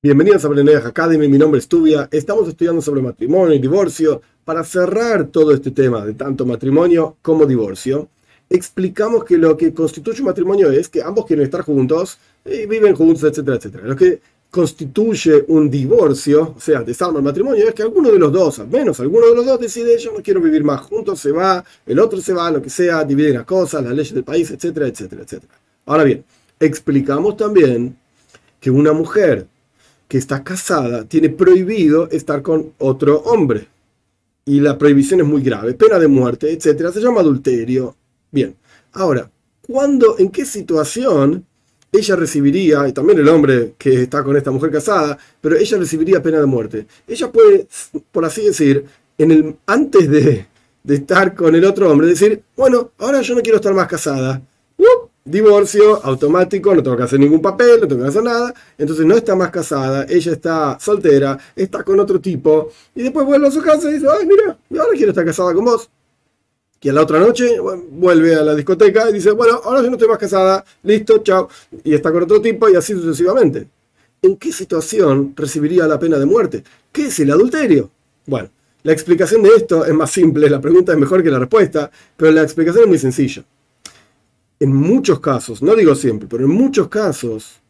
Bienvenidos a Blenedaj Academy, mi nombre es Tubia. Estamos estudiando sobre matrimonio y divorcio. Para cerrar todo este tema de tanto matrimonio como divorcio, explicamos que lo que constituye un matrimonio es que ambos quieren estar juntos y viven juntos, etcétera, etcétera. Lo que constituye un divorcio, o sea, desarma el matrimonio, es que alguno de los dos, al menos alguno de los dos decide, yo no quiero vivir más juntos, se va, el otro se va, lo que sea, dividen las cosas, las leyes del país, etcétera, etcétera, etcétera. Ahora bien, explicamos también que una mujer que está casada tiene prohibido estar con otro hombre. Y la prohibición es muy grave, pena de muerte, etc. Se llama adulterio. Bien, ahora, ¿cuándo, en qué situación ella recibiría, y también el hombre que está con esta mujer casada, pero ella recibiría pena de muerte? Ella puede, por así decir, en el, antes de, de estar con el otro hombre, decir, bueno, ahora yo no quiero estar más casada divorcio automático, no tengo que hacer ningún papel, no tengo que hacer nada, entonces no está más casada, ella está soltera, está con otro tipo, y después vuelve a su casa y dice, ay, mira, ahora quiero estar casada con vos. Y a la otra noche vuelve a la discoteca y dice, bueno, ahora yo no estoy más casada, listo, chao, y está con otro tipo y así sucesivamente. ¿En qué situación recibiría la pena de muerte? ¿Qué es el adulterio? Bueno, la explicación de esto es más simple, la pregunta es mejor que la respuesta, pero la explicación es muy sencilla en muchos casos, no digo siempre, pero en muchos casos,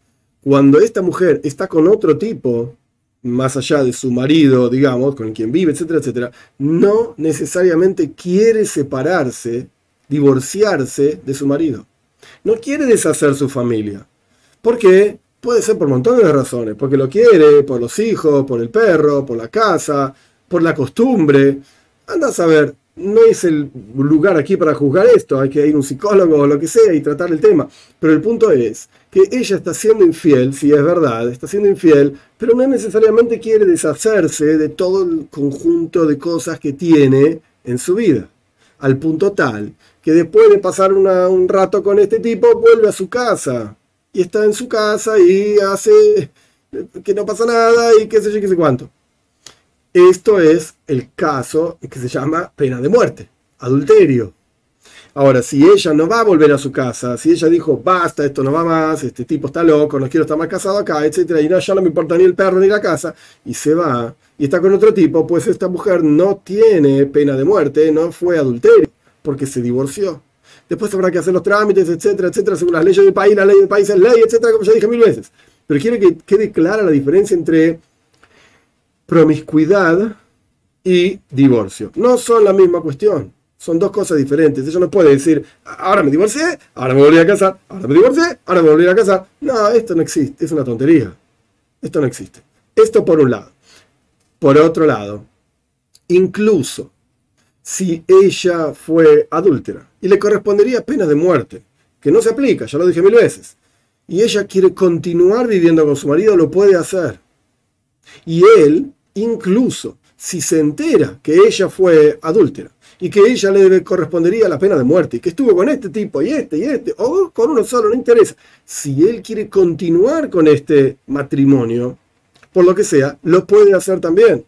cuando esta mujer está con otro tipo, más allá de su marido, digamos, con quien vive, etcétera, etcétera, no necesariamente quiere separarse, divorciarse de su marido. No quiere deshacer su familia. ¿Por qué? Puede ser por montones de razones. Porque lo quiere, por los hijos, por el perro, por la casa, por la costumbre. Anda a saber no es el lugar aquí para juzgar esto, hay que ir a un psicólogo o lo que sea y tratar el tema. Pero el punto es que ella está siendo infiel, si es verdad, está siendo infiel, pero no necesariamente quiere deshacerse de todo el conjunto de cosas que tiene en su vida. Al punto tal que después de pasar un rato con este tipo, vuelve a su casa. Y está en su casa y hace que no pasa nada y qué sé yo, qué sé cuánto. Esto es el caso que se llama pena de muerte, adulterio. Ahora, si ella no va a volver a su casa, si ella dijo, basta, esto no va más, este tipo está loco, no quiero estar más casado acá, etc., y no, ya no me importa ni el perro ni la casa, y se va, y está con otro tipo, pues esta mujer no tiene pena de muerte, no fue adulterio, porque se divorció. Después habrá que hacer los trámites, etcétera, etcétera, según las leyes del país, la ley del país es ley, etcétera, como ya dije mil veces. Pero quiere que quede clara la diferencia entre promiscuidad y divorcio. No son la misma cuestión. Son dos cosas diferentes. Ella no puede decir, ahora me divorcié, ahora me volví a casar, ahora me divorcié, ahora me volví a casar. No, esto no existe. Es una tontería. Esto no existe. Esto por un lado. Por otro lado, incluso si ella fue adúltera y le correspondería pena de muerte, que no se aplica, ya lo dije mil veces, y ella quiere continuar viviendo con su marido, lo puede hacer. Y él incluso si se entera que ella fue adúltera y que ella le correspondería la pena de muerte y que estuvo con este tipo y este y este, o con uno solo, no interesa. Si él quiere continuar con este matrimonio, por lo que sea, lo puede hacer también.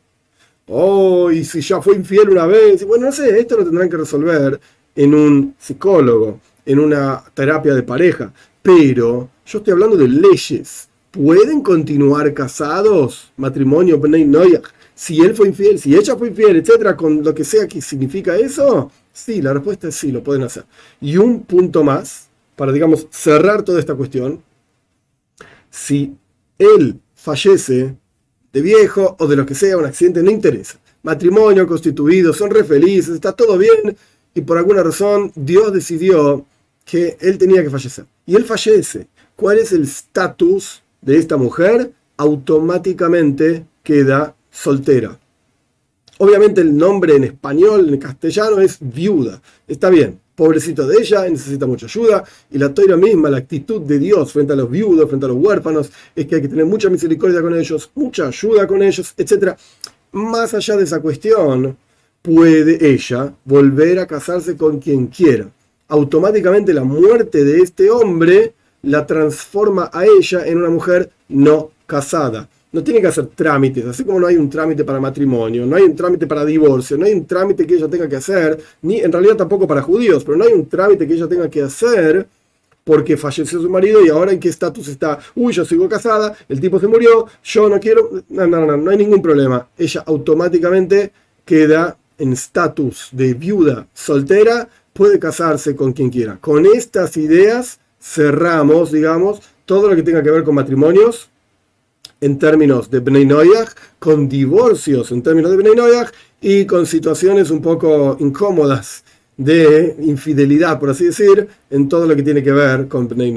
Oh, y si ya fue infiel una vez, bueno, no sé, esto lo tendrán que resolver en un psicólogo, en una terapia de pareja, pero yo estoy hablando de leyes ¿Pueden continuar casados? Matrimonio, si él fue infiel, si ella fue infiel, etcétera, con lo que sea que significa eso, sí, la respuesta es sí, lo pueden hacer. Y un punto más, para, digamos, cerrar toda esta cuestión, si él fallece de viejo o de lo que sea, un accidente, no interesa. Matrimonio constituido, son re felices, está todo bien, y por alguna razón Dios decidió que él tenía que fallecer. Y él fallece. ¿Cuál es el estatus de esta mujer automáticamente queda soltera. Obviamente el nombre en español, en castellano, es viuda. Está bien, pobrecito de ella, necesita mucha ayuda. Y la toira misma, la actitud de Dios frente a los viudos, frente a los huérfanos, es que hay que tener mucha misericordia con ellos, mucha ayuda con ellos, etc. Más allá de esa cuestión, puede ella volver a casarse con quien quiera. Automáticamente la muerte de este hombre la transforma a ella en una mujer no casada. No tiene que hacer trámites, así como no hay un trámite para matrimonio, no hay un trámite para divorcio, no hay un trámite que ella tenga que hacer, ni en realidad tampoco para judíos, pero no hay un trámite que ella tenga que hacer porque falleció su marido y ahora en qué estatus está. Uy, yo sigo casada, el tipo se murió, yo no quiero. No, no, no, no hay ningún problema. Ella automáticamente queda en estatus de viuda soltera, puede casarse con quien quiera. Con estas ideas cerramos, digamos, todo lo que tenga que ver con matrimonios en términos de Bnei con divorcios en términos de Bnei y con situaciones un poco incómodas de infidelidad, por así decir, en todo lo que tiene que ver con Bnei.